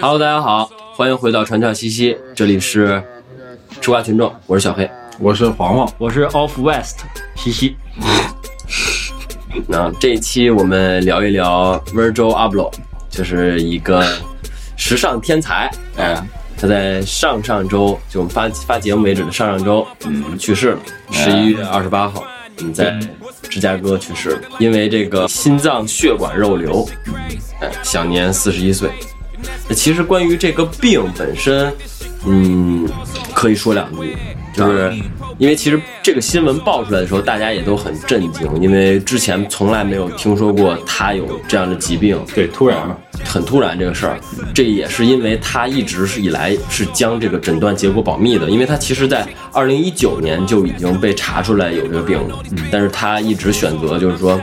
Hello，大家好，欢迎回到传唱西西，这里是吃瓜群众，我是小黑。我是黄黄，我是 Off West 西西。那这一期我们聊一聊 Virgil Abloh，就是一个时尚天才。哎，他在上上周，就我们发发节目为止的上上周，嗯，去世了，十一月二十八号，嗯，在芝加哥去世了，因为这个心脏血管肉瘤，哎，享年四十一岁。那其实关于这个病本身，嗯，可以说两句，就是因为其实这个新闻爆出来的时候，大家也都很震惊，因为之前从来没有听说过他有这样的疾病，对，突然了，很突然这个事儿，这也是因为他一直是以来是将这个诊断结果保密的，因为他其实在二零一九年就已经被查出来有这个病了，但是他一直选择就是说，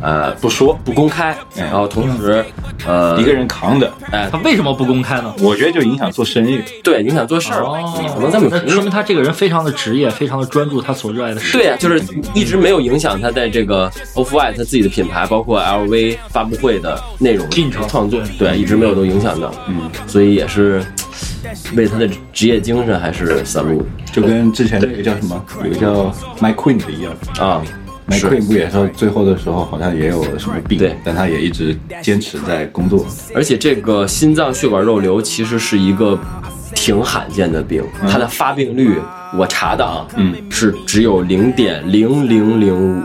呃，不说，不公开，嗯然后同时，呃，一个人扛着，哎他，为什么不公开呢？我觉得就影响做生意。对，影响做事儿，可能这么说明他这个人非常的职业，非常的专注他所热爱的事。对呀、就是一直没有影响他在这个 Off White 他自己的品牌，包括 LV 发布会的内容进程创作，对，一直没有都影响到，嗯，所以也是为他的职业精神还是 salute 就跟之前那个叫什么，有个叫 My Queen 的一样啊，，My 是。Queen 不也是最后的时候好像也有什么病，对。但他也一直坚持在工作。而且这个心脏血管肉瘤其实是一个挺罕见的病，它的发病率我查的啊，嗯，是只有零点零零零五，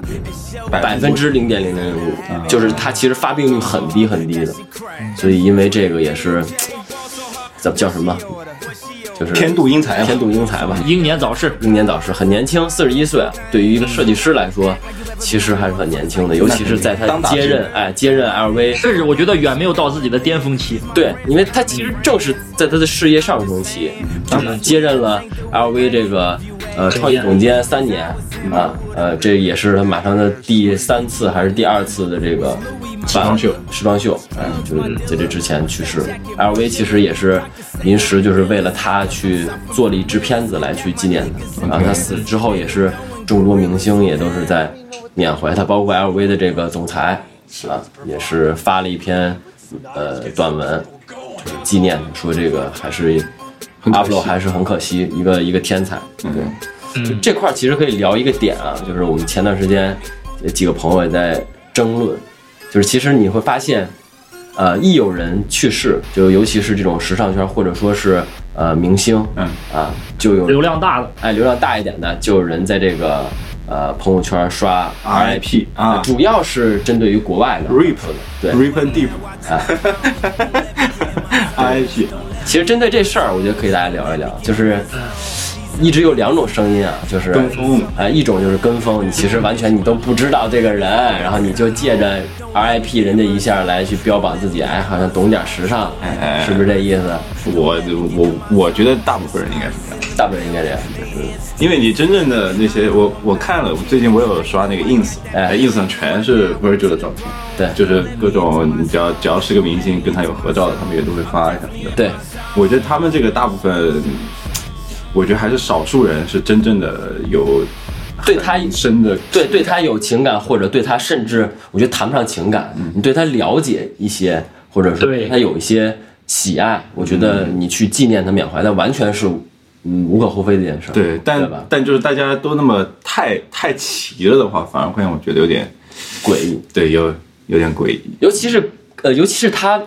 百分之零点零零零五，就是它其实发病率很低很低的，所以因为这个也是怎么叫什么，就是天妒英才天妒英才吧，英年早逝，英年早逝，很年轻，四十一岁啊。对于一个设计师来说，其实还是很年轻的，尤其是在他接任哎接任 LV 甚至我觉得远没有到自己的巅峰期。对，因为他其实正是在他的事业上升期，就是接任了 LV 这个呃创意总监三年啊，呃，这也是他马上的第三次还是第二次的这个时装秀时装秀，哎，就是在这之前去世了。LV 其实也是临时就是为了他去做了一支片子来去纪念他，然后他死之后也是众多明星也都是在缅怀他，包括 LV 的这个总裁啊，也是发了一篇呃短文，就是纪念，说这个还是阿布洛还是很可惜，一个一个天才。对，就这块儿其实可以聊一个点啊，就是我们前段时间有几个朋友也在争论，就是其实你会发现，呃，一有人去世，就尤其是这种时尚圈或者说是呃明星，嗯。啊，就有流量大的，哎流量大一点的，就有人在这个呃朋友圈刷 RIP 啊。主要是针对于国外的。Rip 对。Rip and Deep 啊。RIP 其实针对这事儿，我觉得可以大家聊一聊，就是一直有两种声音啊，就是跟风。啊、一种就是跟风，你其实完全你都不知道这个人，然后你就借着 RIP 人家一下来去标榜自己，哎，好像懂点时尚，哎是不是这意思？我我我觉得大部分人应该是这样。大部分人应该这样，嗯，因为你真正的那些，我我看了，最近我有刷那个 ins，哎，ins 上全是 Virgil 的照片，对。就是各种你只要只要是个明星跟他有合照的，他们也都会发一下。对，我觉得他们这个大部分，我觉得还是少数人是真正的有对他很深的对对他有情感，或者对他甚至我觉得谈不上情感，你对他了解一些，或者说对对他有一些喜爱，我觉得你去纪念他、缅怀他，完全是嗯无可厚非的一件事儿，对，但对？但就是大家都那么太太齐了的话，反而会让我觉得有点诡异，对有有点诡异。尤其是呃，尤其是他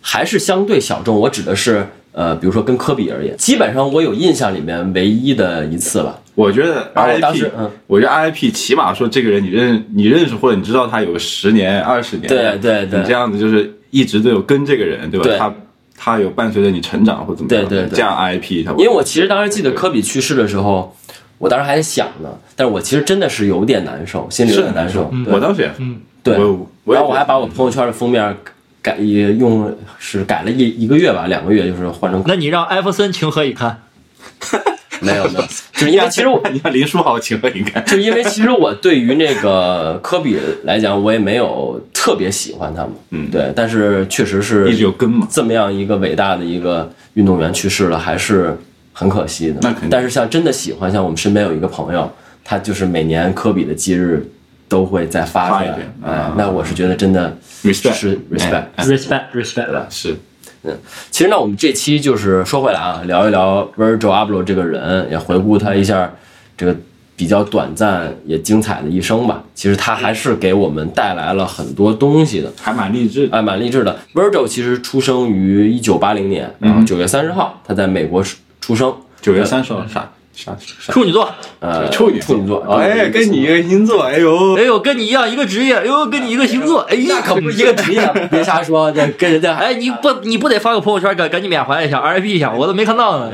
还是相对小众，我指的是呃，比如说跟科比而言，基本上我有印象里面唯一的一次吧，我觉得当 RIP，时嗯我觉得 RIP 起码说这个人你认你认识或者你知道他有个十年二十年，对对对你这样子就是一直都有跟这个人，对吧？对他他有伴随着你成长或怎么样，对对对这样 RIP 他，因为我其实当时记得科比去世的时候，我当时还在想呢，但是我其实真的是有点难受，心里有是点难受。对我当时也，嗯，对，然后我还把我朋友圈的封面改也用是改了一一个月吧，两个月就是换成那你让艾弗森情何以堪？没有没有，就是因为其实我你看林书豪情何以堪？就是因为其实我对于那个科比来讲，我也没有特别喜欢他嘛，嗯对，但是确实是一直有跟嘛。这么样一个伟大的一个运动员去世了，还是很可惜的。那肯定但是像真的喜欢，像我们身边有一个朋友，他就是每年科比的忌日都会再发出来啊，那我是觉得真的 Respect 是 respect，哎 respect respect，对吧？是，嗯，其实呢，我们这期就是说回来啊，聊一聊 Virgil Abloh 这个人，也回顾他一下这个比较短暂也精彩的一生吧。其实他还是给我们带来了很多东西的，还蛮励志的。哎，蛮励志的。Virgil 其实出生于一九八零年，然后九月三十号，他在美国出出生。九月三十号啥处女座，呃，处女处女座，哎，跟你一个星座，哎呦，哎呦，跟你一样一个职业，哎呦，跟你一个星座，哎呀，那可不是一个职业，别瞎说，这跟人家还哎，你不你不得发个朋友圈，赶赶紧缅怀一下，RIP 一下，我都没看到呢。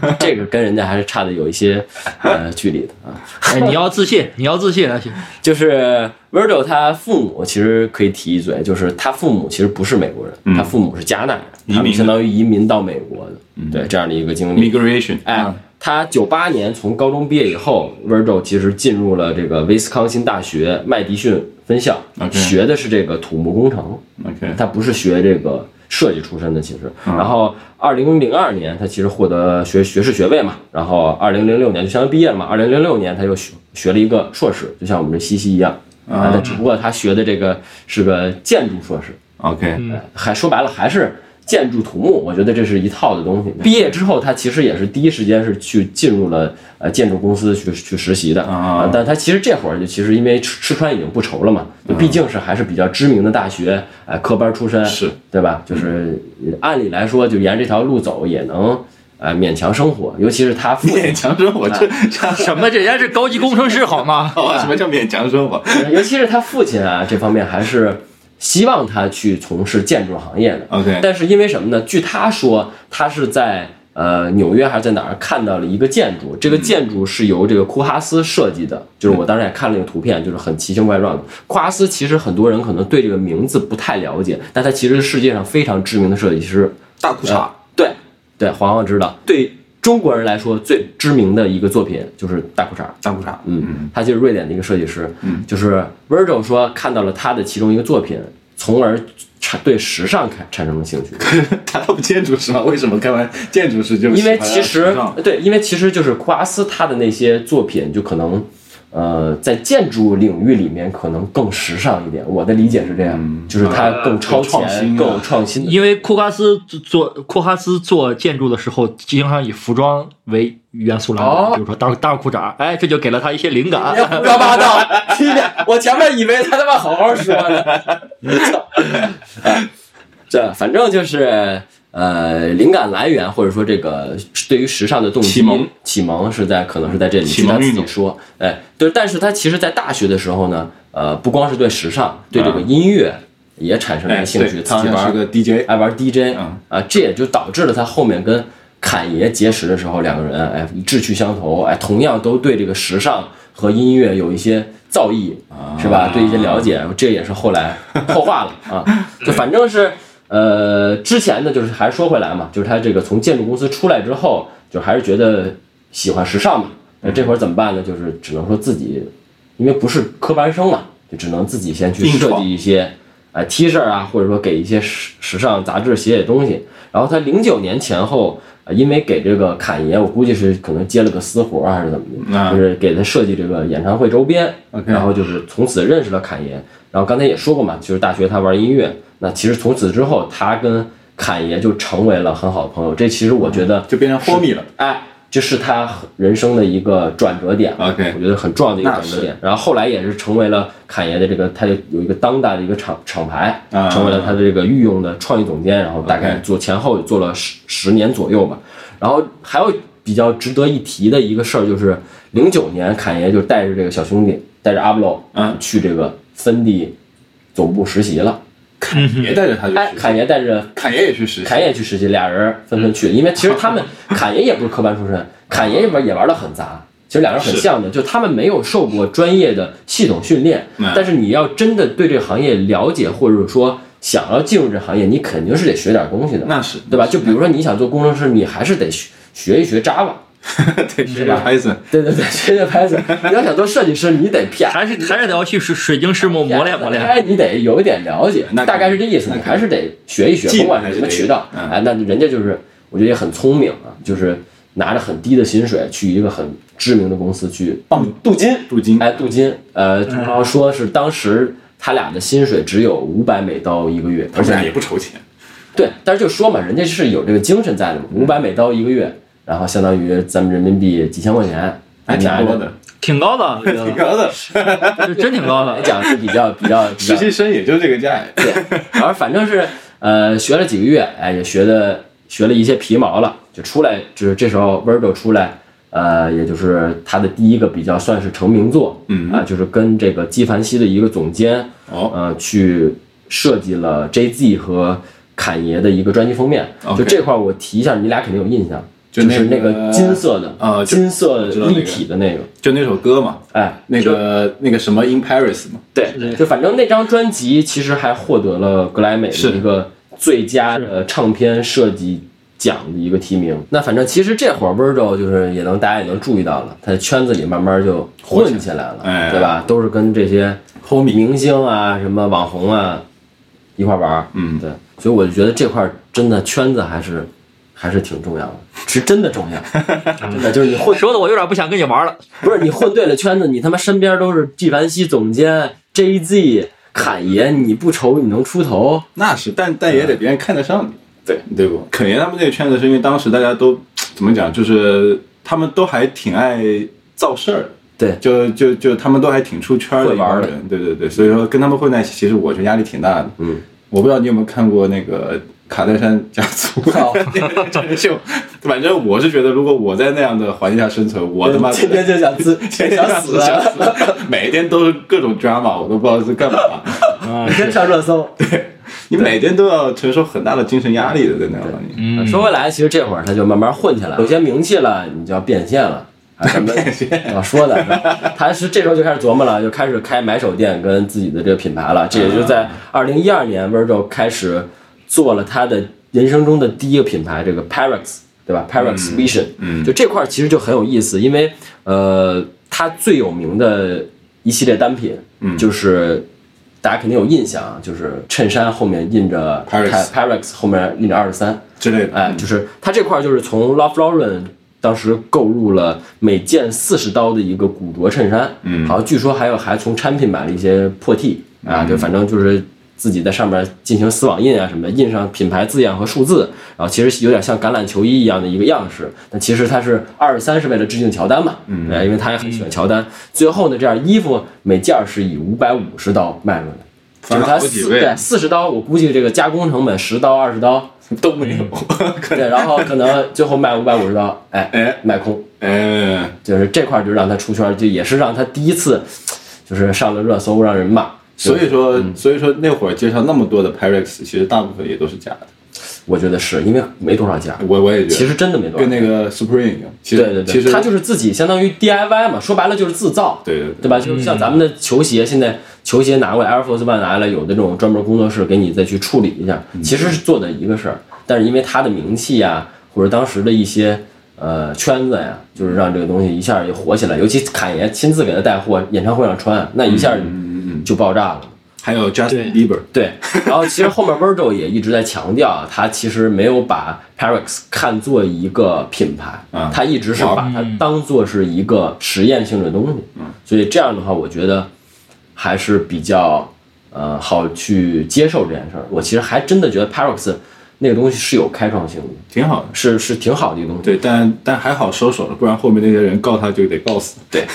呃，这个跟人家还是差的有一些呃距离的啊。哎，你要自信，你要自信，那行。就是 Virgil 他父母其实可以提一嘴，就是他父母其实不是美国人，他父母是加拿大人，他们移民相当于移民到美国的，对这样的一个经历。，migration，哎，他九八年从高中毕业以后，Virgil 其实进入了这个威斯康星大学麦迪逊分校学的是这个土木工程。，OK，他不是学这个设计出身的，其实。然后二零零二年，他其实获得学学士学位嘛，然后二零零六年就相当于毕业了嘛。二零零六年他又学学了一个硕士，就像我们这西西一样啊，但只不过他学的这个是个建筑硕士，OK，呃还说白了还是。建筑土木，我觉得这是一套的东西。毕业之后，他其实也是第一时间是去进入了呃建筑公司去去实习的啊但他其实这会儿就其实因为吃吃穿已经不愁了嘛，就毕竟是还是比较知名的大学，哎，科班出身，是对吧？就是呃按理来说，就沿这条路走也能呃勉强生活，尤其是他父亲勉强生活，这这什么？这人家是高级工程师好吗？什么叫勉强生活尤其是他父亲啊，这方面还是希望他去从事建筑行业的。？OK，但是因为什么呢？据他说，他是在呃纽约还是在哪儿看到了一个建筑，这个建筑是由这个库哈斯设计的，就是我当时也看了那个图片，就是很奇形怪状的。库哈斯其实很多人可能对这个名字不太了解，但他其实是世界上非常知名的设计师。大裤衩，对对，黄黄知道。对中国人来说，最知名的一个作品就是大裤衩。大裤衩，嗯，他就是瑞典的一个设计师，嗯，就是 Virgil 说看到了他的其中一个作品，从而产对时尚产产生了兴趣。他不建筑师吗？为什么看完建筑师就因为其实对，因为其实就是库阿斯他的那些作品，就可能呃在建筑领域里面可能更时尚一点。我的理解是这样，就是它更超前、更创新啊更有创新。因为库哈斯做库哈斯做建筑的时候，经常以服装为元素来哦，比如说大大裤衩，哎，这就给了他一些灵感别。胡说八道！听见？我前面以为他他妈好好说呢。这反正就是呃，灵感来源或者说这个对于时尚的动机启蒙，启蒙是在可能是在这里，据他自己说，哎，对，但是他其实在大学的时候呢，呃，不光是对时尚，对这个音乐也产生了哎，兴趣，对他爱玩他是个 DJ，爱玩 DJ，嗯。啊，这也就导致了他后面跟侃爷结识的时候，两个人哎志趣相投，哎，同样都对这个时尚和音乐有一些造诣，是吧？对一些了解，这也是后来后话了啊。就反正是呃，之前呢，就是还是说回来嘛，就是他这个从建筑公司出来之后，就还是觉得喜欢时尚嘛。那这会儿怎么办呢？就是只能说自己，因为不是科班生嘛，就只能自己先去设计一些。哎 T 恤啊，或者说给一些时时尚杂志写写东西。然后他零九年前后，呃因为给这个侃爷，我估计是可能接了个私活儿还是怎么的，啊就是给他设计这个演唱会周边。然后就是从此认识了侃爷。然后刚才也说过嘛，就是大学他玩音乐，那其实从此之后，他跟侃爷就成为了很好的朋友。这其实我觉得就变成 homie 了。哎，这是他人生的一个转折点 OK 我觉得很重要的一个转折点。然后后来也是成为了侃爷的这个，他有一个当代的一个厂厂牌，啊成为了他的这个御用的创意总监，然后大概做前后做了十十年左右吧。然后还有比较值得一提的一个事儿，就是零九年侃爷就带着这个小兄弟，带着阿布罗，嗯去这个芬迪总部实习了。也带着他去哎，实习，侃爷带着侃爷也去实习，侃爷去实习，俩人纷纷去，因为其实他们 侃爷也不是科班出身，侃爷也玩也玩的很杂，其实两人很像的，就他们没有受过专业的系统训练嗯，但是你要真的对这个行业了解，或者说想要进入这行业，你肯定是得学点东西的，那是对吧？就比如说你想做工程师，你还是得学学一学 Java，对，学吧 Python，对对对，学学 Python。你要想做设计师，你得骗还是还是得要去水水晶石磨磨练磨练。哎，你得有一点了解那，大概是这意思。你还是得学一学，技能甭管是什么渠道。嗯哎，那人家就是，我觉得也很聪明啊，就是拿着很低的薪水去一个很知名的公司去棒镀金，镀金哎，镀金。呃，然后说是当时他俩的薪水只有五百美刀一个月，而且他也不愁钱，对，但是就说嘛，人家是有这个精神在的嘛，五百美刀一个月，然后相当于咱们人民币几千块钱，还挺多的，挺高的，我觉得高的，是 真挺高的。来讲是比较比较实习生也就这个价。对，然后反正是呃学了几个月，哎，也学的学了一些皮毛了，就出来，就是这时候 Virgil 出来，呃，也就是他的第一个比较算是成名作，嗯。啊，就是跟这个纪梵希的一个总监，哦，呃，去设计了 Jay-Z 和侃爷的一个专辑封面。就这块儿我提一下，你俩肯定有印象，就就是那个个金色的啊金色立体的那个，就那首歌嘛，哎，那个那个什么 In Paris 嘛，对，就反正那张专辑其实还获得了格莱美的一个最佳的唱片设计奖的一个提名。那反正其实这会儿 Virgil 就是也能大家也能注意到了，他在圈子里慢慢就混起来了，哎。对吧？都是跟这些 Homie 明星啊、什么网红啊一块玩儿，嗯。对，所以我就觉得这块真的圈子还是还是挺重要的，是真的重要，真的就是你混说的我有点不想跟你玩了。不是你混对了圈子，你他妈身边都是纪梵希总监、Jay-Z、侃爷，你不愁你能出头？那是，但但也得别人看得上你，对对不？肯爷他们这个圈子是因为当时大家都怎么讲，就是他们都还挺爱造事儿的。对就就就他们都还挺出圈儿的玩儿的帮人，对对对，所以说跟他们混在一起，其实我觉得压力挺大的。嗯，我不知道你有没有看过那个卡戴珊家族真人秀，反正我是觉得，如果我在那样的环境下生存，我他妈天天就想自天天想死想啊，死，每天都是各种 drama，我都不知道是干嘛。啊每天上热搜。对你每天都要承受很大的精神压力的，在那环境。嗯，说回来，其实这会儿他就慢慢混起来了，有些名气了，你就要变现了。啊，什么我说的？他是这时候就开始琢磨了，就开始开买手店跟自己的这个品牌了。这也就在二零一二年，Virgil 开始做了他的人生中的第一个品牌，这个 Pyrex，对吧？Pyrex Vision，嗯。就这块其实就很有意思，因为呃，它最有名的一系列单品，嗯。就是大家肯定有印象啊，就是衬衫后面印着 Pyrex 后面印着二十三，之类的，哎，就是它这块就是从 Love Lauren 当时购入了每件四十刀的一个古着衬衫，嗯。好像据说还有还从产品买了一些破 T 啊，就反正就是自己在上面进行丝网印啊什么的，印上品牌字样和数字，然后其实有点像橄榄球衣一样的一个样式，但其实它是二十三是为了致敬乔丹嘛，嗯，因为他也很喜欢乔丹。最后呢，这件衣服每件是以五百五十刀卖出的。就是它翻了好几倍四对四十刀，我估计这个加工成本十刀二十刀，都没有。对，然后可能最后卖五百五十刀，哎 哎卖空，哎，就是这块就让他出圈，就也是让他第一次就是上了热搜，让人骂。所以说，所以说那会儿介绍那么多的 Pyrex，其实大部分也都是假的。我觉得是因为没多少假，我我也觉得，其实真的没多少。跟那个 Supreme 一样，其实对对对，其实他就是自己相当于 DIY 嘛，说白了就是自造，对对对吧？就是像咱们的球鞋，现在球鞋拿过来，Air Force One 拿来，有的这种专门工作室给你再去处理一下，其实是做的一个事儿。但是因为他的名气呀，或者当时的一些呃圈子呀，就是让这个东西一下就火起来。尤其侃爷亲自给他带货，演唱会上穿，那一下就爆炸了。还有 Justin Bieber，对，然后其实后面 Virgil 也一直在强调啊，他其实没有把 Parex 看作一个品牌，啊他一直是把它当做是一个实验性的东西，所以这样的话，我觉得还是比较呃好去接受这件事儿。我其实还真的觉得 Parex 那个东西是有开创性的，挺好的。是是挺好的一个东西。对，但但还好收手了，不然后面那些人告他就得告死。对，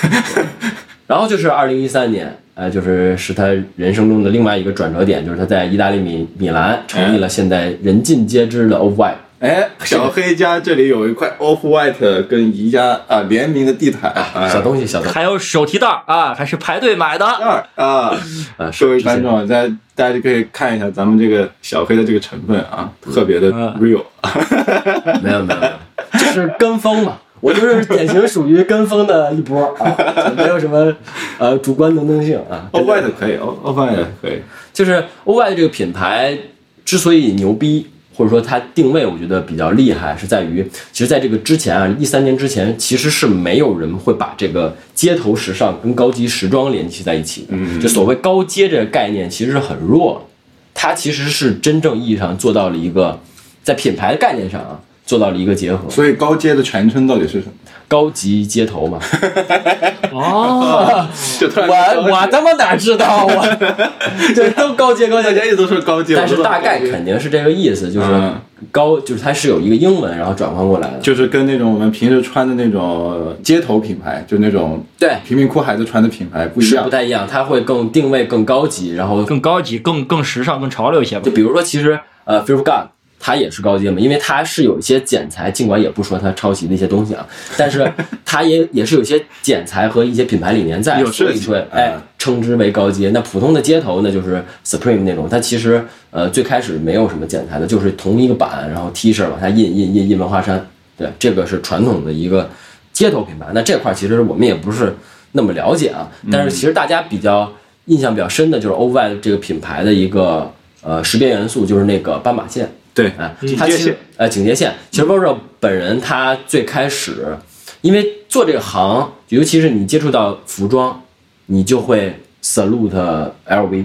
然后就是二零一三年，呃，就是是他人生中的另外一个转折点，就是他在意大利米米兰成立了现在人尽皆知的 Off White。哎，小黑家这里有一块 Off White 跟宜家啊联名的地毯啊，小东西，小东西，还有手提袋儿啊，还是排队买的。二 啊，呃，各位观众，大家大家就可以看一下咱们这个小黑的这个成分啊，特别的嗯 real。没有没有没有，就 是跟风嘛。我就是典型属于跟风的一波啊，没有什么呃主观能动性啊。Off White 可以，Off Off White 可以。就是 o y 这个品牌之所以牛逼，或者说它定位，我觉得比较厉害，是在于，其实在这个之前啊，一三年之前，其实是没有人会把这个街头时尚跟高级时装联系在一起的。嗯就所谓高阶这个概念，其实是很弱，它其实是真正意义上做到了一个在品牌的概念上啊。做到了一个结合，所以高阶的全称到底是什么？高级街头嘛。哦，就突然我我他妈哪知道我，这都高阶高阶大家一直都说高阶，但是大概肯定是这个意思，就是嗯高，就是它是有一个英文，然后转换过来的。就是跟那种我们平时穿的那种街头品牌，就那种对，贫民窟孩子穿的品牌不一样是不。太一样，它会更定位更高级，然后更高级、更更时尚、更潮流一些吧就。比如说，其实呃 f e a r of God 它也是高阶嘛，因为它是有一些剪裁，尽管也不说它抄袭的一些东西啊，但是它也也是有些剪裁和一些品牌理念在，有设计所以说哎嗯称之为高阶。那普通的街头呢，就是 Supreme 那种，它其实呃最开始没有什么剪裁的，就是同一个版，然后 T 恤往下印印印印文化衫，对，这个是传统的一个街头品牌。那这块儿其实我们也不是那么了解啊，但是其实大家比较印象比较深的就是 o v i 这个品牌的一个呃识别元素，就是那个斑马线。对，哎，警它其实呃警戒线，其实 Virgil 本人他最开始，因为做这个行，尤其是你接触到服装，你就会 salute LV，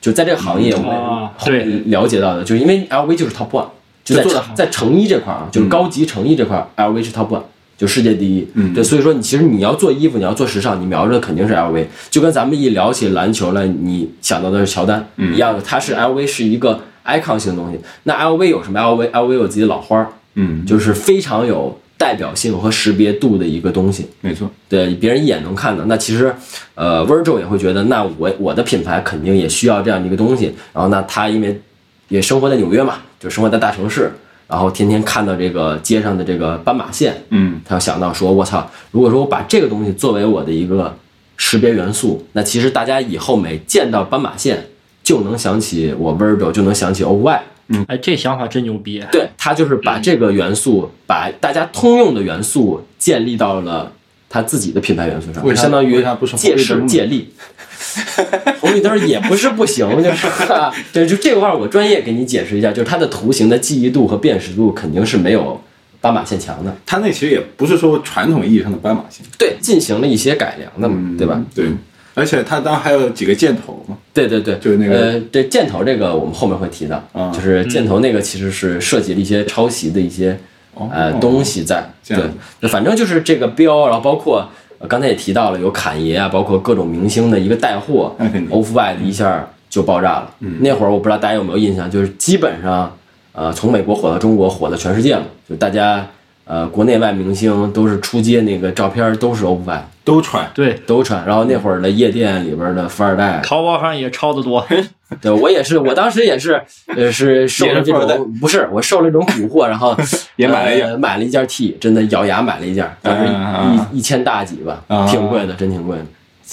就在这个行业我啊后面了解到的，就是因为 LV 就是 top one，就在就做的在成衣这块儿啊，就是高级成衣这块儿，LV 是 top one。就世界第一，嗯。对，所以说你其实你要做衣服，你要做时尚，你瞄着的肯定是 LV，就跟咱们一聊起篮球来，你想到的是乔丹、一样的，它是 LV 是一个 icon 性的东西。那 LV 有什么？LV，LV 有自己的老花儿，嗯，就是非常有代表性和识别度的一个东西。没错，对，别人一眼能看到。那其实，呃，Virgil 也会觉得，那我我的品牌肯定也需要这样的一个东西。然后，那他因为也生活在纽约嘛，就生活在大城市，然后天天看到这个街上的这个斑马线，嗯，他要想到说，我操，如果说我把这个东西作为我的一个识别元素，那其实大家以后每见到斑马线就能想起我 Virgil，就能想起 OY。嗯哎，这想法真牛逼！对，他就是把这个元素，把大家通用的元素建立到了他自己的品牌元素上，就相当于借势借力。红绿灯也不是不行，就是啊，对，就这个块儿我专业给你解释一下，就是它的图形的记忆度和辨识度肯定是没有斑马线强的，它那其实也不是说传统意义上的斑马线，对，进行了一些改良的嘛，对吧？对，而且它当然还有几个箭头嘛，对对对，就是那个呃，这箭头这个我们后面会提到，啊。就是箭头那个其实是涉及了一些抄袭的一些哦。呃东西在，对，那反正就是这个标，然后包括呃刚才也提到了有侃爷啊，包括各种明星的一个带货，off white 一下就爆炸了。嗯。那会儿我不知道大家有没有印象，就是基本上呃从美国火到中国，火到全世界嘛，就大家呃国内外明星都是出街那个照片都是 Off White 都穿，对，都穿，然后那会儿的夜店里边的富二代，淘宝上也抄的多。对我也是，我当时也是，呃，是受了这种不是我受了这种蛊惑，然后 也买了一件。呃买了一件 T，真的咬牙买了一件，当时一一千大几吧啊，挺贵的，真挺贵的。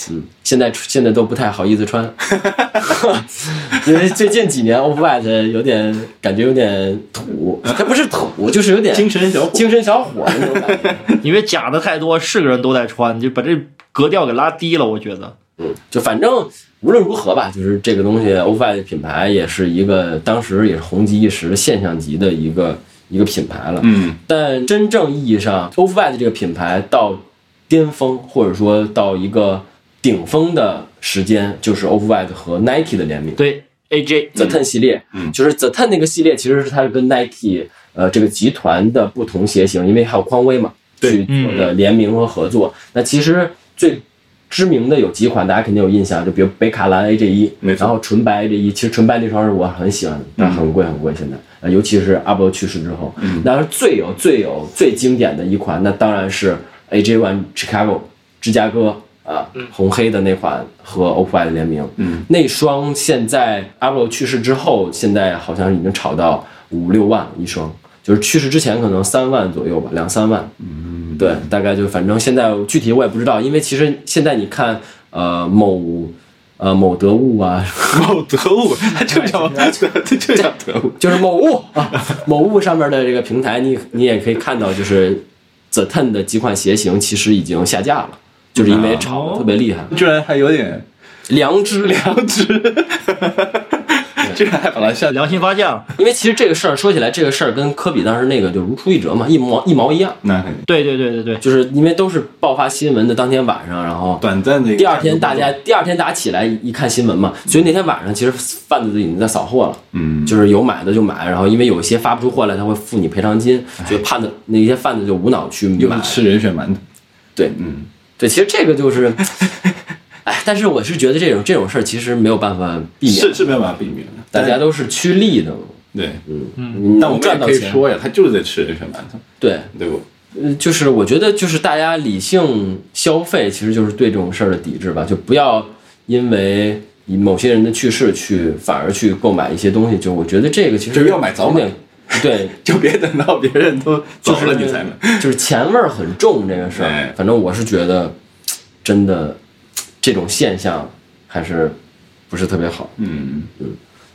嗯，现在现在都不太好意思穿，因为最近几年 Off White 有点感觉有点土，它不是土，就是有点精神小伙精神小伙的那种感觉。因为假的太多，是个人都在穿，就把这格调给拉低了。我觉得，嗯，就反正无论如何吧，就是这个东西 Off White 品牌也是一个当时也是红极一时的现象级的一个一个品牌了。嗯，但真正意义上 Off White 这个品牌到巅峰，或者说到一个顶峰的时间，就是 Off White 和 Nike 的联名。对 AJ The Ten 系列，嗯。就是 The Ten 那个系列，其实是它是跟 Nike 呃这个集团的不同鞋型，因为还有匡威嘛，对。去做的联名和合作。那其实最知名的有几款，大家肯定有印象，就比如北卡蓝 AJ 一，然后纯白 AJ 一，其实纯白那双是我很喜欢的，但很贵很贵，现在，呃尤其是阿波罗去世之后，嗯。那是最有最有最经典的一款，那当然是 AJ One Chicago 芝加哥啊，红黑的那款和 Off White 联名，嗯，那双现在 Apple 去世之后，现在好像已经炒到五六万一双，就是去世之前可能三万左右吧，两三万。嗯，对，大概就反正现在具体我也不知道，因为其实现在你看，呃，某呃某得物啊，某得物，它就叫它就叫得物，就是某物啊，某物上面的这个平台，你你也可以看到，就是 The Ten 的几款鞋型其实已经下架了，就是因为炒得特别厉害，居然还有点良知。良 良知，居然还把它下，良心发现了。因为其实这个事儿说起来，这个事儿跟科比当时那个就如出一辙嘛，一毛一毛一样，那肯定对对对对对，就是因为都是爆发新闻的当天晚上，然后短暂的第二天大家第二天大家起来一看新闻嘛，所以那天晚上其实贩子已经在扫货了，嗯，就是有买的就买，然后因为有一些发不出货来，他会付你赔偿金，就判的那些贩子就无脑去买又是，吃人血馒头，对嗯，对，其实这个就是，哎，但是我是觉得这种这种事儿其实没有办法避免，是是没有办法避免的，大家都是趋利的嘛，对，嗯，但我们也赚到钱，可以说呀，他就是在吃人血馒头，对，对不？嗯，就是我觉得就是大家理性消费，其实就是对这种事儿的抵制吧，就不要因为某些人的去世去反而去购买一些东西，就我觉得这个其实就是要买早点，对，就别等到别人都就是走了你才买。就是钱味儿很重这个事哎儿，反正我是觉得真的这种现象还是不是特别好。嗯，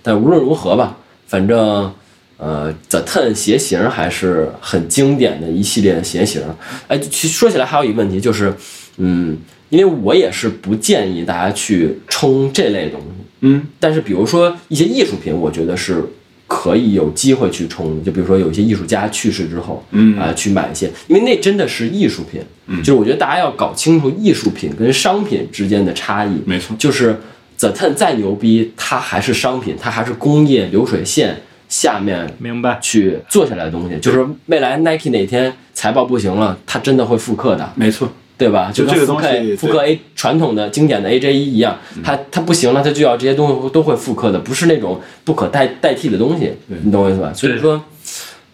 但无论如何吧，反正呃，The Ten 鞋型还是很经典的一系列的鞋型。哎，其实说起来还有一个问题就是，嗯，因为我也是不建议大家去冲这类东西。嗯，但是比如说一些艺术品，我觉得是可以有机会去冲的。就比如说有一些艺术家去世之后，嗯啊、去买一些，因为那真的是艺术品。嗯，就是我觉得大家要搞清楚艺术品跟商品之间的差异。没错就是 The Ten 再牛逼，它还是商品，它还是工业流水线下面明白。去做下来的东西。就是未来 Nike 哪天财报不行了，它真的会复刻的。没错，对吧？就跟复刻这个东西复刻 A 传统的经典的 AJ 一一样，它它不行了，它就要这些东西都会复刻的，不是那种不可代代替的东西，你懂我意思吧？所以说，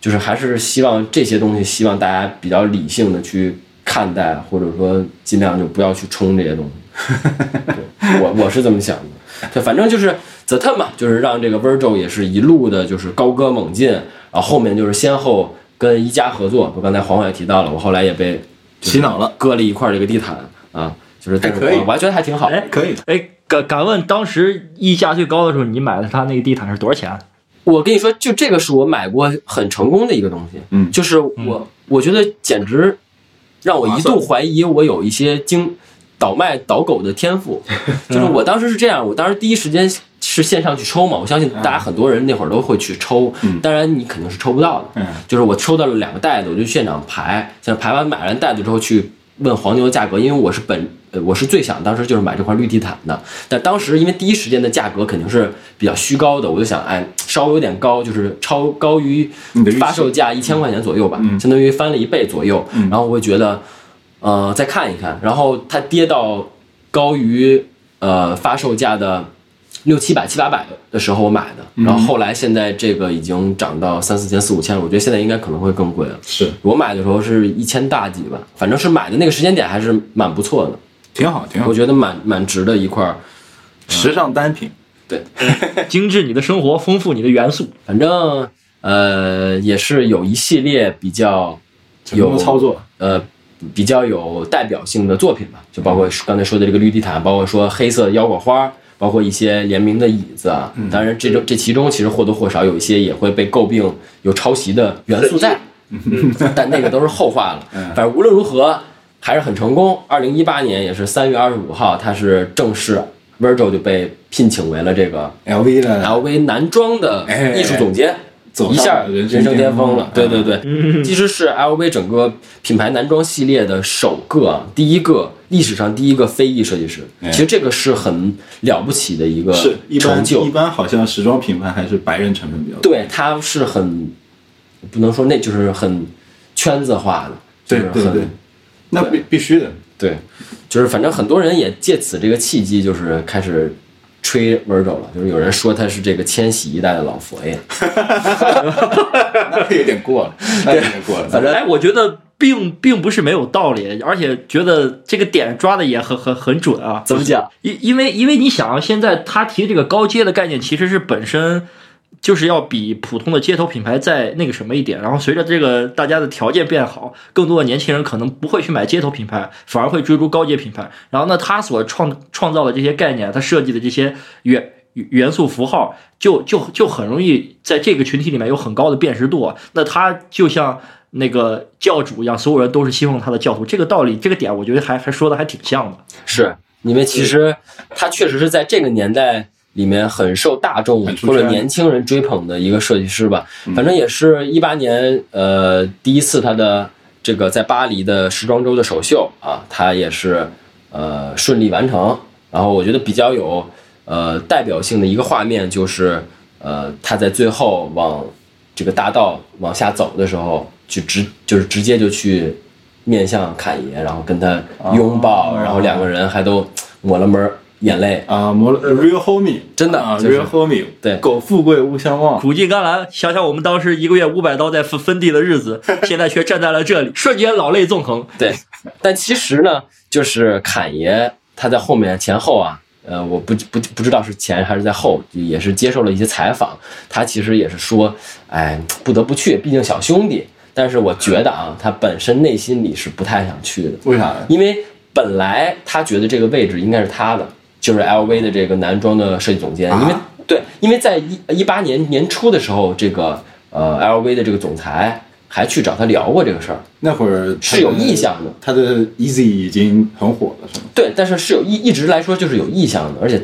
就是还是希望这些东西，希望大家比较理性的去看待，或者说尽量就不要去冲这些东西。对我我是这么想的。对，反正就是 The Ten 嘛，就是让这个 Virgil 也是一路的就是高歌猛进，然后后面就是先后跟一加合作，我刚才黄黄也提到了，我后来也被洗脑了，割了一块这个地毯啊，就是但是还可以我我还觉得还挺好。哎可以的。哎，敢敢问当时溢价最高的时候，你买的他那个地毯是多少钱？我跟你说，就这个是我买过很成功的一个东西，嗯就是我我觉得简直让我一度怀疑我有一些经倒卖倒狗的天赋，就是我当时是这样，我当时第一时间是线上去抽嘛，我相信大家很多人那会儿都会去抽，当然你肯定是抽不到的，嗯。就是我抽到了两个袋子，我就现场排，现场排完买完袋子之后去问黄牛的价格，因为我是本呃我是最想当时就是买这块绿地毯的，但当时因为第一时间的价格肯定是比较虚高的，我就想哎稍微有点高，就是超高于发售价一千块钱左右吧，嗯。相当于翻了一倍左右，然后我会觉得呃再看一看，然后它跌到高于呃发售价的。六七百、七八百的时候我买的，然后后来现在这个已经涨到三四千、四五千了，我觉得现在应该可能会更贵了。是我买的时候是一千大几吧，反正是买的那个时间点还是蛮不错的，挺好，挺好我。觉得蛮蛮值的一块儿。时尚单品，对，精致你的生活，丰富你的元素。反正呃也是有一系列比较有的操作，呃比较有代表性的作品吧，就包括刚才说的这个绿地毯，包括说黑色腰果花，包括一些联名的椅子啊。当然，这种这其中其实或多或少有一些也会被诟病有抄袭的元素在，嗯，但那个都是后话了。反正无论如何还是很成功。二零一八年也是三月二十五号，他是正式 Virgil 就被聘请为了这个 LV 的 LV 男装的哎艺术总监，走一下人人生巅峰了。对嗯对对，其实是 LV 整个品牌男装系列的首个啊，第一个历史上第一个非裔设计师。哎其实这个是很了不起的一个是一般成就一。般好像时装品牌还是白人成分比较多。对，他是很不能说那就是很圈子化的，就是很对对对，那必必须的。对，就是反正很多人也借此这个契机，就是开始吹 Virgil 了，就是有人说他是这个千禧一代的老佛爷。那 有点过了，那有点过了。反正哎，我觉得并并不是没有道理，而且觉得这个点抓的也很很很准啊。怎么讲？因因为因为你想啊，现在他提这个高阶的概念，其实是本身就是要比普通的街头品牌再那个什么一点。然后随着这个大家的条件变好，更多的年轻人可能不会去买街头品牌，反而会追逐高阶品牌。然后呢，他所创创造的这些概念，他设计的这些元元素符号，就就就很容易在这个群体里面有很高的辨识度。那他就像。那个教主一样，所有人都是信奉他的教徒，这个道理，这个点，我觉得还还说的还挺像的。是因为其实他确实是在这个年代里面很受大众或者年轻人追捧的一个设计师吧。反正也是一八年，呃，第一次他的这个在巴黎的时装周的首秀啊，他也是呃顺利完成。然后我觉得比较有呃代表性的一个画面就是呃他在最后往这个大道往下走的时候，就直就是直接就去面向侃爷，然后跟他拥抱，哦然后两个人还都抹了门儿眼泪。啊，摩了 real homie，真的啊就是，real homie，对苟富贵勿相忘。苦尽甘来，想想我们当时一个月五百刀在分分地的日子，现在却站在了这里，瞬间老泪纵横。对，但其实呢，就是侃爷他在后面前后啊，呃，我不不不知道是前还是在后，也是接受了一些采访，他其实也是说，哎，不得不去，毕竟小兄弟。但是我觉得啊，他本身内心里是不太想去的，为啥呢？因为本来他觉得这个位置应该是他的，就是 LV 的这个男装的设计总监，因为啊对，因为在一一八年年初的时候，这个呃 LV 的这个总裁还去找他聊过这个事儿，那会儿是有意向的。他的 Easy 已经很火了，是吗？对，但是是有一一直来说就是有意向的，而且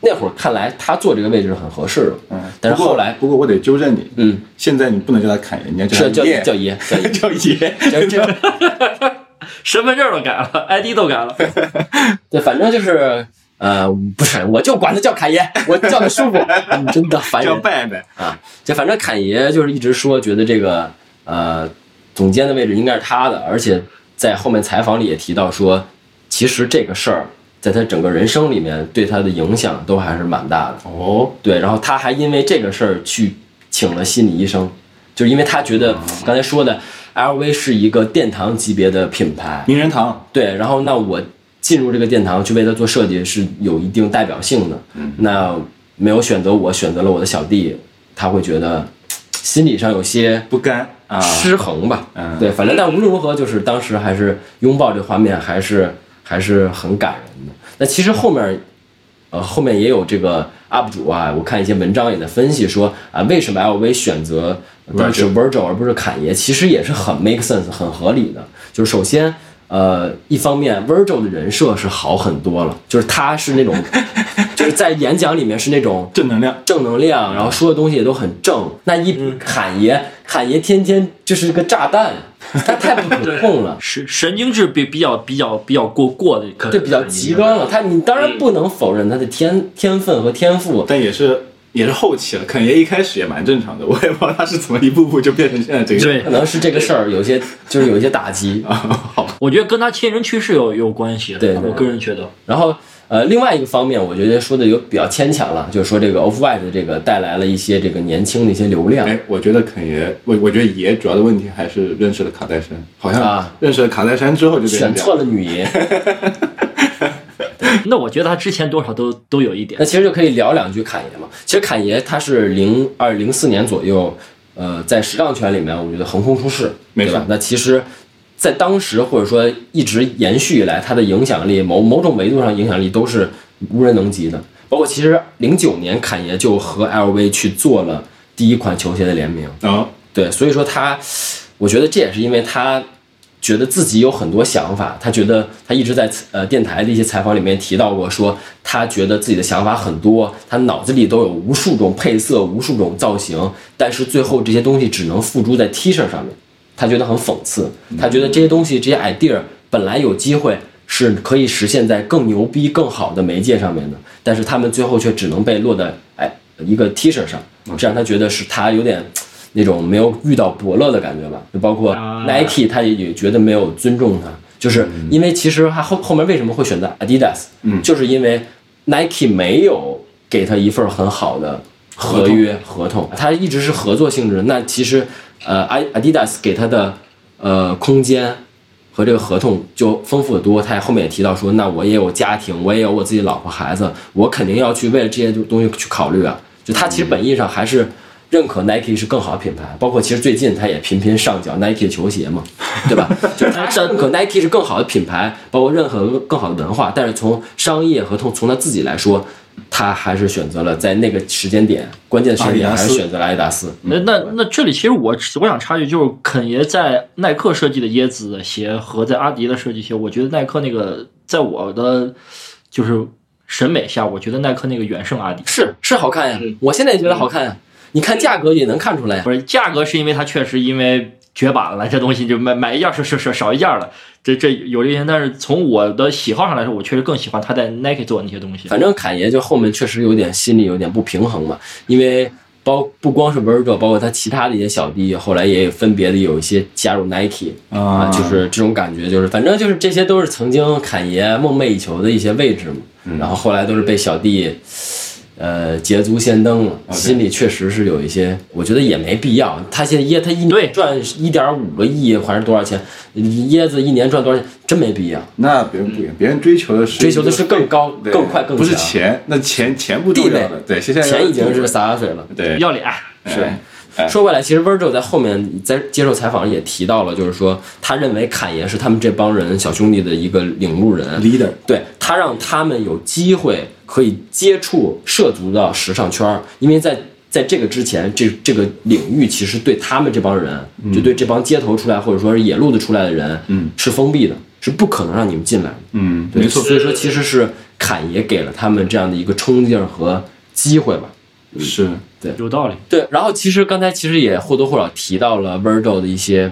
那会儿看来他坐这个位置是很合适的。嗯，但是后来不过我得纠正你，嗯，现在你不能叫他侃爷，你要叫叫爷，叫爷叫爷叫爷。身份证都改了，ID 都改了。对，反正就是呃，不是，我就管他叫侃爷，我叫他舒服，嗯真的烦叫人拜拜，啊！就反正侃爷就是一直说觉得这个呃总监的位置应该是他的，而且在后面采访里也提到说，其实这个事儿在他整个人生里面对他的影响都还是蛮大的。哦，对，然后他还因为这个事儿去请了心理医生，就是因为他觉得刚才说的 LV 是一个殿堂级别的品牌，名人堂，对，然后那我进入这个殿堂去为他做设计是有一定代表性的，那没有选择我，选择了我的小弟，他会觉得心理上有些不甘啊，失衡吧。嗯对，反正但无论如何，就是当时还是拥抱这个画面还是还是很感人的。那其实后面，呃，后面也有这个 UP 主啊，我看一些文章也在分析说啊，为什么 LV 选择当时 Virgil 而不是侃爷，其实也是很 make sense、很合理的。就是首先。呃，一方面，Virgil 的人设是好很多了，就是他是那种，就是在演讲里面是那种正能量，正能量，然后说的东西也都很正。那一比侃爷，侃爷天天就是个炸弹，他太不可控了 神神经质比比较比较比较过过的，可对，比较极端了。他你当然不能否认他的天天分和天赋，但也是也是后期了，肯爷一开始也蛮正常的，我也不知道他是怎么一步步就变成现在这个样。对可能是这个事儿有些就是有一些打击。啊，好，我觉得跟他亲人去世有有关系。对对我个人觉得，然后呃，另外一个方面，我觉得说的有比较牵强了，就是说这个 Off White 的这个带来了一些这个年轻的一些流量。哎，我觉得肯爷，我我觉得爷主要的问题还是认识了卡戴珊，好像啊认识了卡戴珊之后就选错了女爷，那我觉得他之前多少都都有一点那。其实就可以聊两句侃爷嘛。其实侃爷他是零二零四年左右，呃，在时尚圈里面，我觉得横空出世，没错？那其实，在当时或者说一直延续以来，它的影响力某某种维度上影响力都是无人能及的。包括其实零九年侃爷就和 LV 去做了第一款球鞋的联名，啊，对，所以说他，我觉得这也是因为他觉得自己有很多想法，他觉得他一直在呃电台的一些采访里面提到过说，他觉得自己的想法很多，他脑子里都有无数种配色、无数种造型，但是最后这些东西只能付诸在 T 恤上面，他觉得很讽刺，他觉得这些东西、这些 idea 本来有机会。是可以实现在更牛逼、更好的媒介上面的，但是他们最后却只能被落在哎一个 T 恤上，这让他觉得是他有点那种没有遇到伯乐的感觉吧。就包括啊。Nike，他也也觉得没有尊重他，就是因为其实他后后面为什么会选择 Adidas，嗯。就是因为 Nike 没有给他一份很好的合约合同，他一直是合作性质。那其实呃 Adidas 给他的呃空间。和这个合同就丰富的多，他也后面也提到说，那我也有家庭，我也有我自己老婆孩子，我肯定要去为了这些东西去考虑啊。就他其实本意上还是认可 Nike 是更好的品牌，包括其实最近他也频频上脚 Nike 的球鞋嘛，对吧？就是他认可 Nike 是更好的品牌，包括任何更好的文化，但是从商业合同从他自己来说，他还是选择了在那个时间点，关键时间点还是选择了阿迪达斯。那那那这里其实我我想插一句，就是肯爷在耐克设计的椰子鞋和在阿迪的设计鞋，我觉得耐克那个在我的就是审美下，我觉得耐克那个远胜阿迪是是好看呀，我现在也觉得好看呀。你看价格也能看出来呀不。是价格，是因为它确实因为绝版了，这东西就买买一件是是是少一件了，这这有这些。但是从我的喜好上来说，我确实更喜欢他在 Nike 做的那些东西。反正侃爷就后面确实有点心里有点不平衡嘛，因为包不光是 Virgil，包括他其他的一些小弟，后来也分别的有一些加入 Nike 啊，就是这种感觉，就是反正就是这些都是曾经侃爷梦寐以求的一些位置嘛，然后后来都是被小弟。呃，捷足先登了，心里确实是有一些，我觉得也没必要。他现在椰他一年赚一点五个亿，还是多少钱？椰子一年赚多少钱？真没必要。那别人不一样，别人追求的是追求的是更高更快更不是钱，那钱钱不重要的，对，现在钱已经是洒洒水了。对要脸，是哎说回来，其实 Virgil 在后面在接受采访也提到了，就是说他认为侃爷是他们这帮人小兄弟的一个领路人 leader，对他让他们有机会可以接触涉足到时尚圈儿，因为在在这个之前，这这个领域其实对他们这帮人，就对这帮街头出来或者说是野路子出来的人，嗯，是封闭的，是不可能让你们进来的。嗯，没错，所以说其实是侃爷给了他们这样的一个冲劲儿和机会吧。是对有道理。对，然后其实刚才其实也或多或少提到了 Virgil 的一些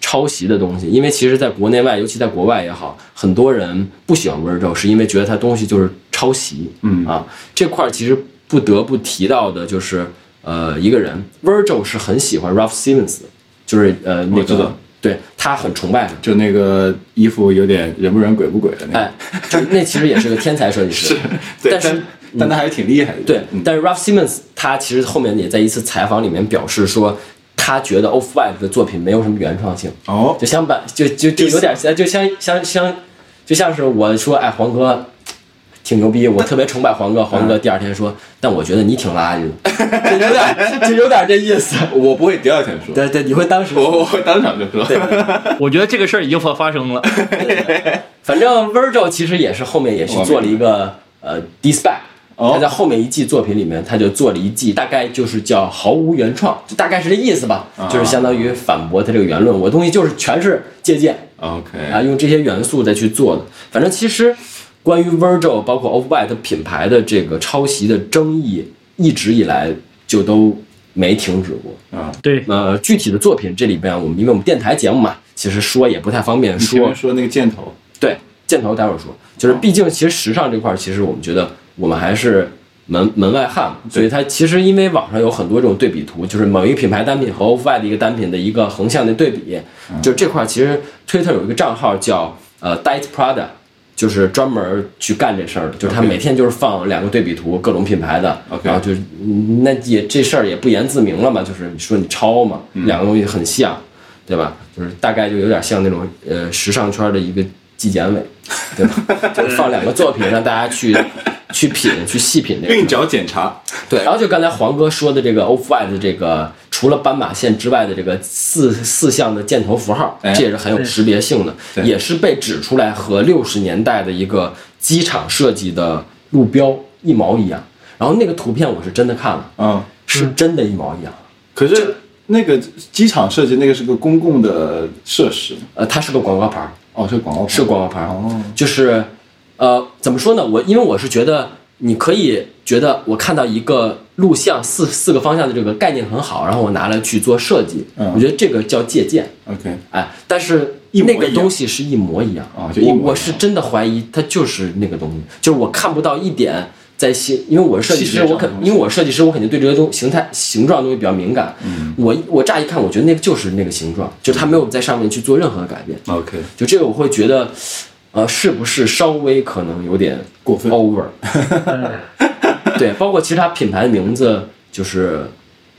抄袭的东西，因为其实在国内外，尤其在国外也好，很多人不喜欢 Virgil，是因为觉得他东西就是抄袭。嗯。啊，这块儿其实不得不提到的就是呃一个人，Virgil 是很喜欢 Ralph Simmons，的就是呃那个对他很崇拜他。就那个衣服有点人不人鬼不鬼的那个，哎，就那其实也是个天才设计师，对，但是但但他还是挺厉害的，对嗯，但是 Ralph Simmons 他其实后面也在一次采访里面表示说，他觉得 Off White 的作品没有什么原创性，哦，就相反，就就就有点像，就像像像，就像是我说，哎，黄哥挺牛逼，我特别崇拜黄哥，黄哥第二天说，但我觉得你挺垃圾。的，就有点就有点这意思。我不会第二天说，对对，你会当时我我会当场就说，对。我觉得这个事儿已经发发生了。反正 Virgil 其实也是后面也是做了一个呃 d s p a c 哦。他在后面一季作品里面，他就做了一季，大概就是叫毫无原创，就大概是这意思吧，就是相当于反驳他这个言论，我东西就是全是借鉴。OK，啊，用这些元素再去做的。反正其实关于 Virgil 包括 Off White 品牌的这个抄袭的争议，一直以来就都没停止过。啊，对，呃，具体的作品这里边，我们因为我们电台节目嘛，其实说也不太方便说。说那个箭头，对，箭头待会儿说，就是毕竟其实时尚这块儿，其实我们觉得我们还是门门外汉嘛，所以它其实因为网上有很多这种对比图，就是某一个品牌单品和 Off White 的一个单品的一个横向的对比，就这块儿其实 Twitter 有一个账号叫呃 Diet Prada。就是专门去干这事儿的，就是他每天就是放两个对比图，各种品牌的然后就是嗯那也这事儿也不言自明了嘛，就是你说你抄嘛，两个东西很像，对吧？就是大概就有点像那种呃时尚圈的一个纪检委，对吧？就是放两个作品让大家去 去品、去细品这个。韵脚检查，对，然后就刚才黄哥说的这个 Off White 的这个，除了斑马线之外的这个四四项的箭头符号，哎这也是很有识别性的，对也是被指出来和六十年代的一个机场设计的路标一毛一样。然后那个图片我是真的看了，嗯，是真的一毛一样。可是那个机场设计那个是个公共的设施，呃，它是个广告牌儿，哦，是广告牌，是广告牌儿，哦，就是呃，怎么说呢？我因为我是觉得你可以觉得我看到一个录像四四个方向的这个概念很好，然后我拿来去做设计，嗯。我觉得这个叫借鉴，OK，哎，但是那个东西是一模一样。我我是真的怀疑它就是那个东西，就是我看不到一点。在形，因为我是设计师，我肯因为我设计师，我肯定对这个东形态、形状的东西比较敏感。嗯，我我乍一看，我觉得那个就是那个形状，就它没有在上面去做任何的改变。OK，就这个我会觉得，呃，是不是稍微可能有点过分？over？对，包括其实它品牌的名字就是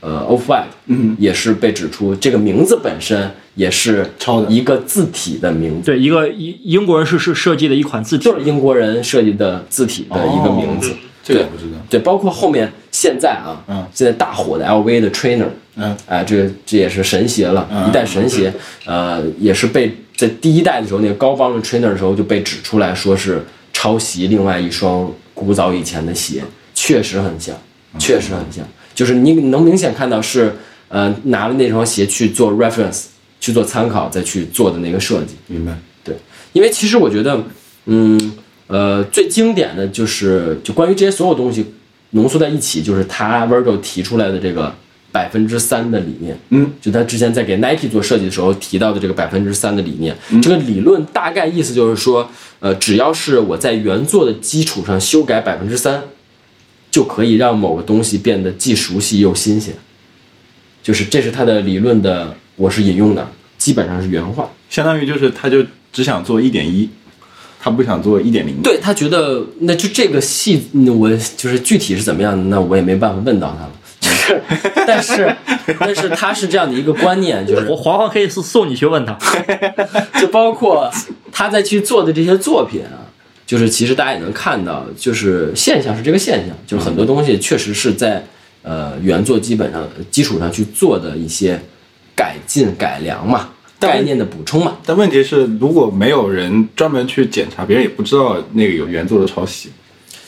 呃 Off White，嗯，也是被指出这个名字本身也是抄的。一个字体的名字，对，一个英英国人是是设计的一款字体。就，是英国人设计的字体的一个名字。哦这个我不知道，对，包括后面现在啊，嗯现在大火的 LV 的 Trainer，嗯。哎，这个这也是神鞋了，嗯。一代神鞋，呃，也是被在第一代的时候那个高帮的 Trainer 的时候就被指出来说是抄袭另外一双古早以前的鞋，确实很像，确实很像，就是你能明显看到是呃拿了那双鞋去做 reference，去做参考，再去做的那个设计。明白，对，因为其实我觉得，嗯呃，最经典的就是就关于这些所有东西浓缩在一起，就是他 Virgil 提出来的这个百分之三的理念。嗯，就他之前在给 Nike 做设计的时候提到的这个百分之三的理念。这个理论大概意思就是说，呃，只要是我在原作的基础上修改百分之三，就可以让某个东西变得既熟悉又新鲜。就是这是他的理论的，我是引用的，基本上是原话。相当于就是他就只想做一点一，他不想做一点零。对他觉得，那就这个戏，嗯我就是具体是怎么样的，那我也没办法问到他了。就是，但是，但是他是这样的一个观念，就是我黄黄可以送送你去问他，就包括他在去做的这些作品啊，就是其实大家也能看到，就是现象是这个现象，就是很多东西确实是在呃原作基本上基础上去做的一些改进改良嘛，概念的补充嘛。但问题是，如果没有人专门去检查，别人也不知道那个有原作的抄袭，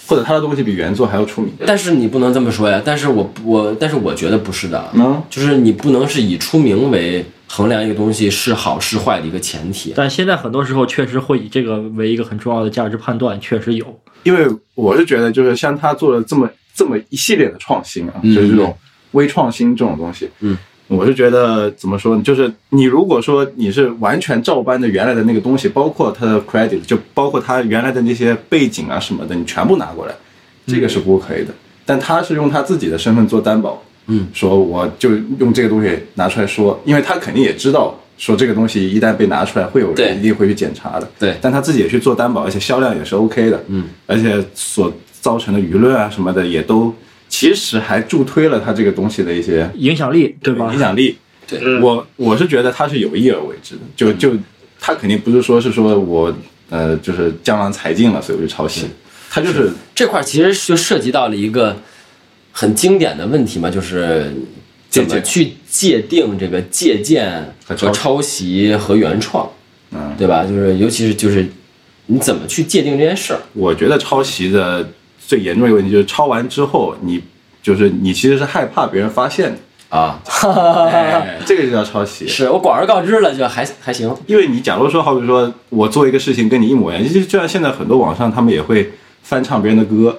或者他的东西比原作还要出名。但是你不能这么说呀，但是我我但是我觉得不是的，嗯就是你不能是以出名为衡量一个东西是好是坏的一个前提。但现在很多时候确实会以这个为一个很重要的价值判断，确实有。因为我是觉得，就是像他做了这么这么一系列的创新啊，嗯就是这种微创新这种东西，嗯，我是觉得怎么说呢？就是你如果说你是完全照搬的原来的那个东西，包括它的 credit，就包括他原来的那些背景啊什么的，你全部拿过来，这个是不可以的。但他是用他自己的身份做担保，嗯，说我就用这个东西拿出来说，因为他肯定也知道。说这个东西一旦被拿出来，会有人一定会去检查的。对但他自己也去做担保，而且销量也是 OK 的。嗯，而且所造成的舆论啊什么的，也都其实还助推了他这个东西的一些影响力，对吧影？响力。对我我是觉得他是有意而为之的，就就他肯定不是说是说我呃就是江郎才尽了，所以我就抄袭，他就是这块其实就涉及到了一个很经典的问题嘛，就是怎么借去界定这个借鉴和和抄袭和原创，嗯，对吧？就是尤其是就是你怎么去界定这件事儿？我觉得抄袭的最严重的一个问题就是抄完之后，你就是你其实是害怕别人发现的，啊，哎，这个就叫抄袭。是我广而告之了，就还还行。因为你假如说，好比说我做一个事情跟你一模一样，就就像现在很多网上他们也会翻唱别人的歌，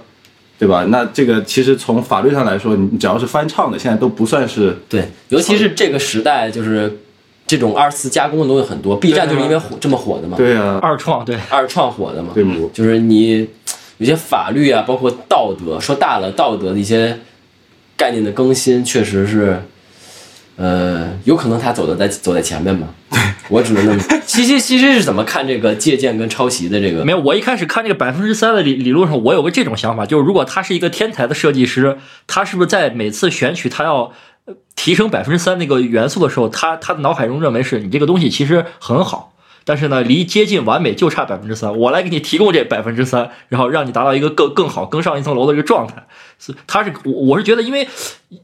对吧？那这个其实从法律上来说，你只要是翻唱的，现在都不算是对，尤其是这个时代，就是这种二次加工的东西很多。B 站就是因为火这么火的嘛，对啊，二创对，二创火的嘛，对不？就是你有些法律啊，包括道德，说大了道德的一些概念的更新，确实是，呃，有可能他走的在走在前面吧。我只能那么。其实其实是怎么看这个借鉴跟抄袭的这个？没有，我一开始看这个百分之三的理理论上，我有个这种想法，就是如果他是一个天才的设计师，他是不是在每次选取他要呃提升百分之三那个元素的时候，他他的脑海中认为是你这个东西其实很好，但是呢，离接近完美就差百分之三，我来给你提供这百分之三，然后让你达到一个更更好、更上一层楼的一个状态。是，他是我我是觉得，因为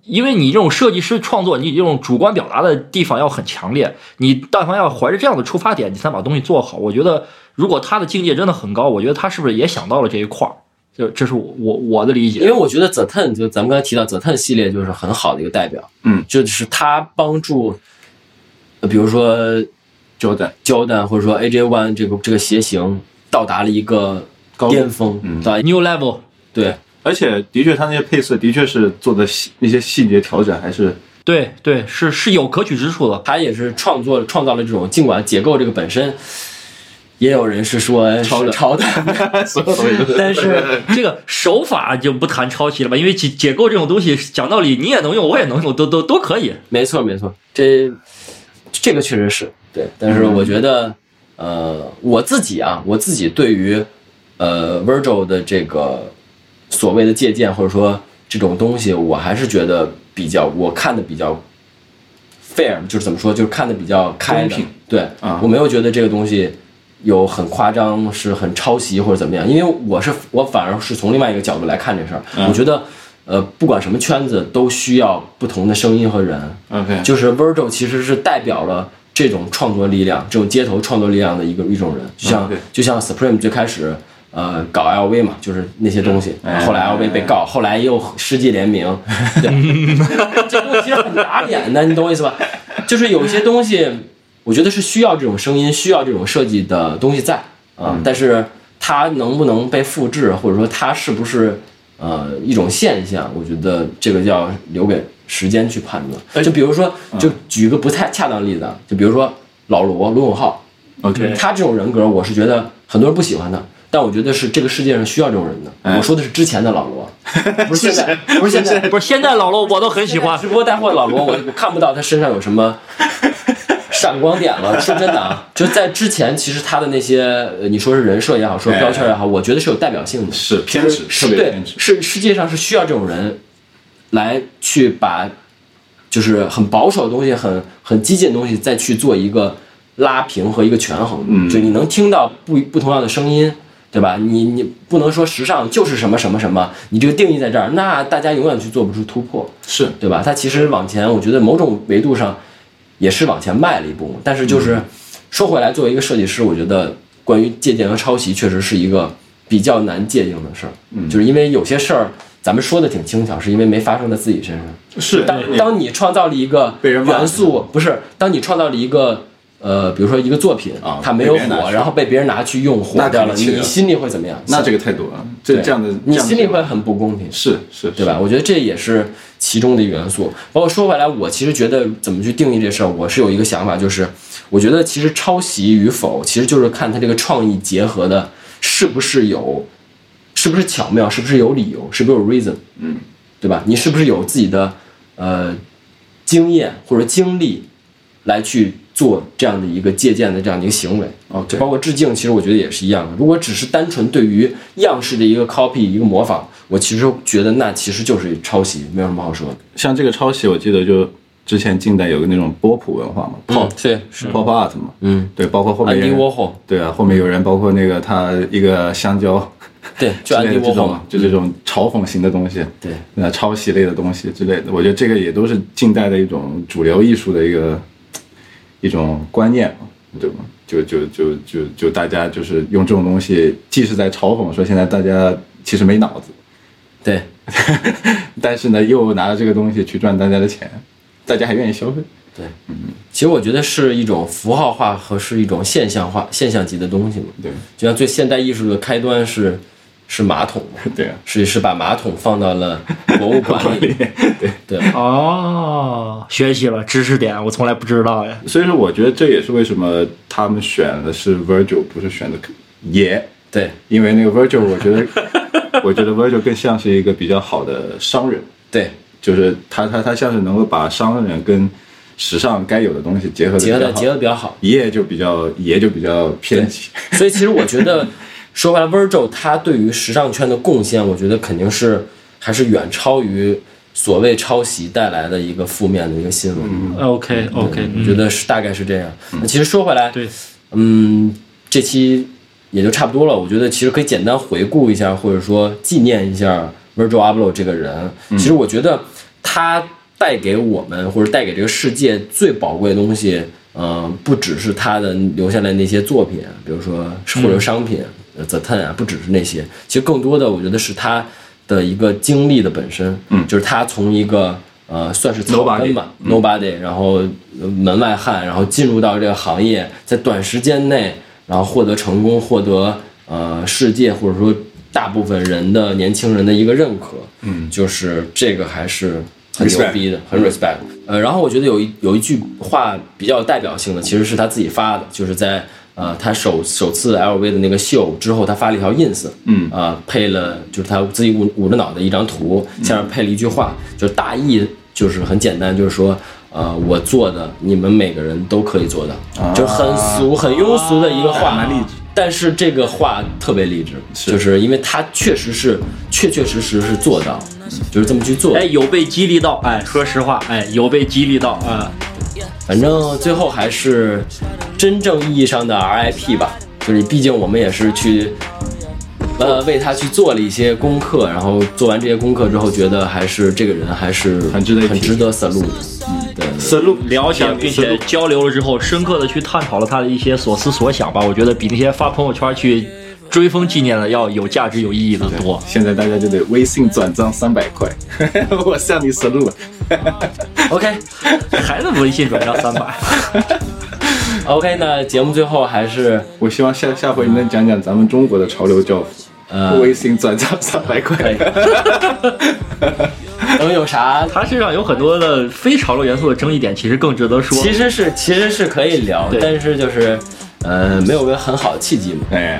因为你这种设计师创作，你这种主观表达的地方要很强烈，你但凡要怀着这样的出发点，你才把东西做好。我觉得，如果他的境界真的很高，我觉得他是不是也想到了这一块儿？就这是我我我的理解。因为我觉得 The Ten 就咱们刚才提到 The Ten 系列就是很好的一个代表，嗯，就是他帮助，呃比如说 Jordan Jordan 或者说 AJ One 这个这个鞋型到达了一个高峰，嗯到 New Level，对而且的确他那些配色的确是做的细那些细节调整还是对对，是是有可取之处的。他也是创作创造了这种，尽管结构这个本身，也有人是说抄的是抄的，但是这个手法就不谈抄袭了吧，因为解解构这种东西，讲道理你也能用，我也能用，都都都可以。没错没错，这这个确实是对，但是我觉得，呃，我自己啊，我自己对于呃 Virgil 的这个所谓的借鉴或者说这种东西，我还是觉得比较，我看的比较 fair，就是怎么说，就是看的比较开的，对啊我没有觉得这个东西。有很夸张，是很抄袭或者怎么样？因为我是我反而是从另外一个角度来看这事儿。嗯我觉得，呃，不管什么圈子，都需要不同的声音和人。OK，就是 Virgil 其实是代表了这种创作力量，这种街头创作力量的一个一种人，就像、嗯就像 Supreme 最开始呃搞 LV 嘛，就是那些东西，哎后来 LV 被告，后来又世纪联名，对，这东西其实很打脸的，你懂我意思吧？就是有一些东西，我觉得是需要这种声音，需要这种设计的东西在啊、但是它能不能被复制，或者说它是不是呃一种现象，我觉得这个要留给时间去判断。就比如说，就举一个不太恰当的例子啊，就比如说老罗罗永浩，OK，他这种人格，我是觉得很多人不喜欢他，但我觉得是这个世界上需要这种人的。哎我说的是之前的老罗，不是现在，不是现在。不是现在老罗我都很喜欢直，播带货的老罗，我我看不到他身上有什么 闪光点了。说真的啊，就在之前，其实他的那些，呃你说是人设也好，说标签也好，我觉得是有代表性的。是偏执，是对。是世界上是需要这种人来去把就是很保守的东西、很很激进的东西，再去做一个拉平和一个权衡。嗯就你能听到不不同样的声音。对吧？你你不能说时尚就是什么什么什么，你这个定义在这儿，那大家永远去做不出突破，是对吧？它其实往前，我觉得某种维度上也是往前迈了一步。但是就是说回来，作为一个设计师，我觉得关于借鉴和抄袭，确实是一个比较难界定的事儿。嗯就是因为有些事儿咱们说的挺轻巧，是因为没发生在自己身上。是当当你创造了一个元素，不是当你创造了一个呃，比如说一个作品啊它没有火，然后被别人拿去用火那掉了，你心里会怎么样？那这个太多了，这对这样的你心里会很不公平。是是，对吧？我觉得这也是其中的一个元素。包括说回来，我其实觉得怎么去定义这事儿，我是有一个想法，就是我觉得其实抄袭与否，其实就是看它这个创意结合的是不是有，是不是巧妙，是不是有理由，是不是有 reason，嗯，对吧？你是不是有自己的呃经验或者经历来去做这样的一个借鉴的这样的一个行为？OK 包括致敬，其实我觉得也是一样的。如果只是单纯对于样式的一个 copy 一个模仿，我其实觉得那其实就是抄袭，没有什么好说的。像这个抄袭，我记得就之前近代有个那种波普文化嘛，pop 对，是，pop art 嘛，嗯，对，包括后面安迪人，对啊，后面有人包括那个他一个香蕉 对，就安之类的这种迪沃霍嘛，，就这种嘲讽型的东西，对，那抄袭类的东西之类的，我觉得这个也都是近代的一种主流艺术的一个一种观念嘛，对吧？就就就就就大家就是用这种东西，既是在嘲讽说现在大家其实没脑子，对，但是呢又拿着这个东西去赚大家的钱，大家还愿意消费。对，嗯。其实我觉得是一种符号化和是一种现象化、现象级的东西嘛。对。就像最现代艺术的开端是是马桶嘛，对啊，是是把马桶放到了 博物馆里，对，对，哦，学习了知识点，我从来不知道呀。所以说我觉得这也是为什么他们选的是 Virgil，不是选的爷，对，因为那个 Virgil，我觉得我觉得 Virgil 更像是一个比较好的商人。对，就是他他他像是能够把商人跟时尚该有的东西结合的结合的结合的比较好。爷就比较爷就比较偏激，所以其实我觉得，说回来，Virgil 他对于时尚圈的贡献，我觉得肯定是还是远超于所谓抄袭带来的一个负面的一个新闻。OK OK，我觉得是大概是这样。那其实说回来，对，嗯，这期也就差不多了。我觉得其实可以简单回顾一下，或者说纪念一下 Virgil Abloh 这个人。其实我觉得他带给我们或者带给这个世界最宝贵的东西，嗯、不只是他的留下来那些作品，比如说或者商品、呃 The Ten 啊，不只是那些。其实更多的，我觉得是他的一个经历的本身，嗯就是他从一个呃算是草根吧 nobody，然后呃门外汉，然后进入到这个行业，在短时间内，然后获得成功，获得呃世界或者说大部分人的年轻人的一个认可，嗯就是这个还是很牛逼的，很 respect。呃，然后我觉得有一有一句话比较有代表性的，其实是他自己发的，就是在呃他首首次 LV 的那个秀之后，他发了一条 ins，嗯啊、配了就是他自己捂捂着脑袋一张图，下面配了一句话，就是大意就是很简单，就是说。呃，我做的，你们每个人都可以做到，就是很俗、很庸俗的一个话，蛮励志。但是这个话特别励志，是就是因为他确实是确确实实是做到，就是这么去做。哎，有被激励到，哎，说实话，哎，有被激励到啊。反正最后还是真正意义上的 RIP 吧，就是毕竟我们也是去，呃，为他去做了一些功课，然后做完这些功课之后，觉得还是这个人还是很值得很值得 salute 的。嗯，对。思路了解并且交流了之后，深刻的去探讨了他的一些所思所想吧。我觉得比那些发朋友圈去追风纪念的要有价值、有意义的多。现在大家就得微信转账三百块，我向你 salute。OK，还是微信转账三百。OK，那节目最后还是我希望下下回你能讲讲咱们中国的潮流教父，呃，微信转账三百可块以。能有啥？他身上有很多的非潮流元素的争议点，其实更值得说。其实是其实是可以聊，但是就是呃没有个很好的契机嘛。哎，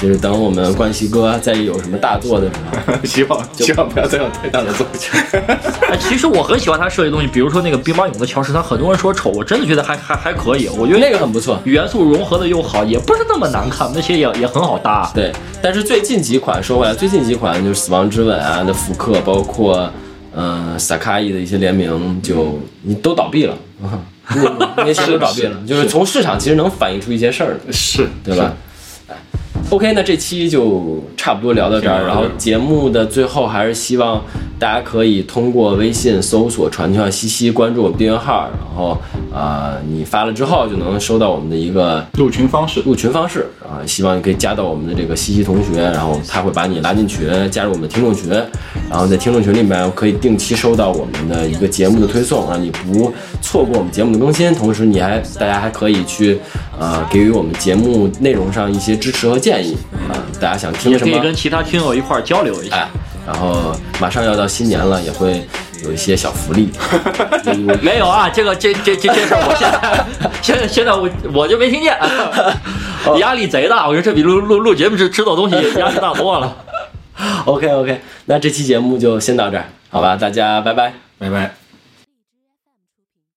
就是等我们冠希哥再有什么大作的时候，希望希望不要再有太大的作品。哎，其实我很喜欢他设计东西，比如说那个兵马俑的乔石，他很多人说丑，我真的觉得还还还可以。我觉得那个很不错。元素融合的又好，也不是那么难看，那些也也很好搭。对，但是最近几款说回来，最近几款就是《死亡之吻》啊的复刻，包括嗯萨卡伊的一些联名，就你都倒闭了，那那些都倒闭了，就是从市场其实能反映出一些事儿的。是，对吧？哎 OK，那这期就差不多聊到这儿。然后节目的最后，还是希望大家可以通过微信搜索“传球西西”，关注我们订阅号，然后啊、呃你发了之后就能收到我们的一个入群方式。入群方式啊，希望你可以加到我们的这个西西同学，然后他会把你拉进群，加入我们的听众群，然后在听众群里面可以定期收到我们的一个节目的推送，让你不错过我们节目的更新。同时，你还大家还可以去呃给予我们节目内容上一些支持和建议啊，大家想听什么也可以？跟其他听友一块儿交流一下。哎，然后马上要到新年了，也会有一些小福利。嗯 没有啊，这个这这这这事儿，我现在现在现在我我就没听见，压力贼大。我觉得这比录录录节目吃吃到东西 压力大多了。OK OK，那这期节目就先到这儿，好吧？大家拜拜。拜拜。